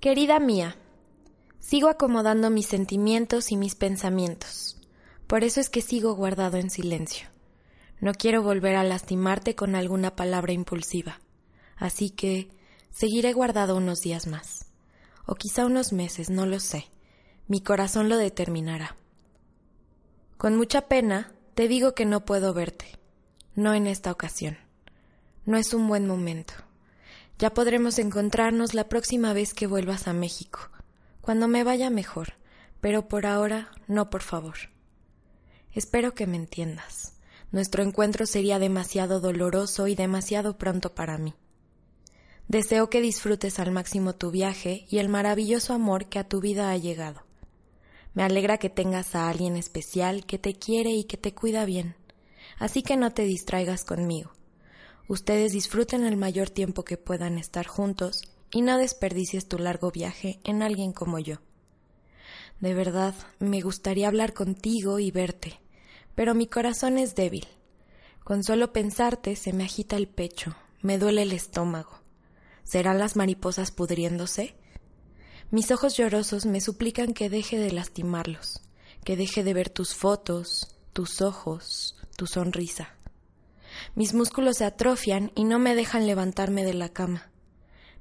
Querida mía, sigo acomodando mis sentimientos y mis pensamientos. Por eso es que sigo guardado en silencio. No quiero volver a lastimarte con alguna palabra impulsiva. Así que seguiré guardado unos días más. O quizá unos meses, no lo sé. Mi corazón lo determinará. Con mucha pena te digo que no puedo verte. No en esta ocasión. No es un buen momento. Ya podremos encontrarnos la próxima vez que vuelvas a México, cuando me vaya mejor, pero por ahora no, por favor. Espero que me entiendas. Nuestro encuentro sería demasiado doloroso y demasiado pronto para mí. Deseo que disfrutes al máximo tu viaje y el maravilloso amor que a tu vida ha llegado. Me alegra que tengas a alguien especial que te quiere y que te cuida bien, así que no te distraigas conmigo. Ustedes disfruten el mayor tiempo que puedan estar juntos y no desperdicies tu largo viaje en alguien como yo. De verdad, me gustaría hablar contigo y verte, pero mi corazón es débil. Con solo pensarte se me agita el pecho, me duele el estómago. ¿Serán las mariposas pudriéndose? Mis ojos llorosos me suplican que deje de lastimarlos, que deje de ver tus fotos, tus ojos, tu sonrisa. Mis músculos se atrofian y no me dejan levantarme de la cama.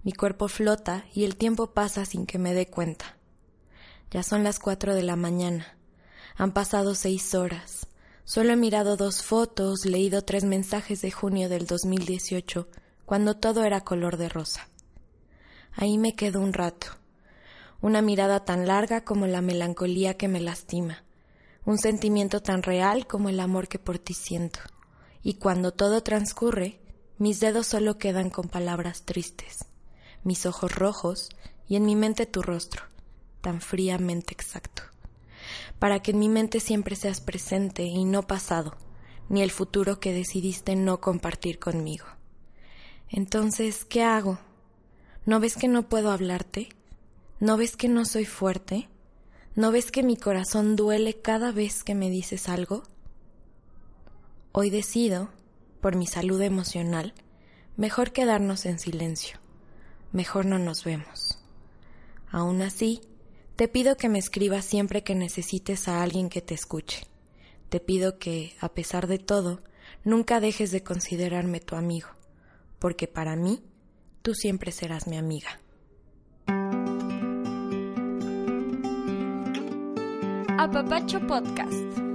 Mi cuerpo flota y el tiempo pasa sin que me dé cuenta. Ya son las cuatro de la mañana. Han pasado seis horas. Solo he mirado dos fotos, leído tres mensajes de junio del 2018, cuando todo era color de rosa. Ahí me quedo un rato. Una mirada tan larga como la melancolía que me lastima. Un sentimiento tan real como el amor que por ti siento y cuando todo transcurre, mis dedos solo quedan con palabras tristes, mis ojos rojos y en mi mente tu rostro, tan fríamente exacto, para que en mi mente siempre seas presente y no pasado, ni el futuro que decidiste no compartir conmigo. Entonces, ¿qué hago? ¿No ves que no puedo hablarte? ¿No ves que no soy fuerte? ¿No ves que mi corazón duele cada vez que me dices algo? Hoy decido, por mi salud emocional, mejor quedarnos en silencio, mejor no nos vemos. Aún así, te pido que me escribas siempre que necesites a alguien que te escuche. Te pido que, a pesar de todo, nunca dejes de considerarme tu amigo, porque para mí, tú siempre serás mi amiga. Apapacho Podcast.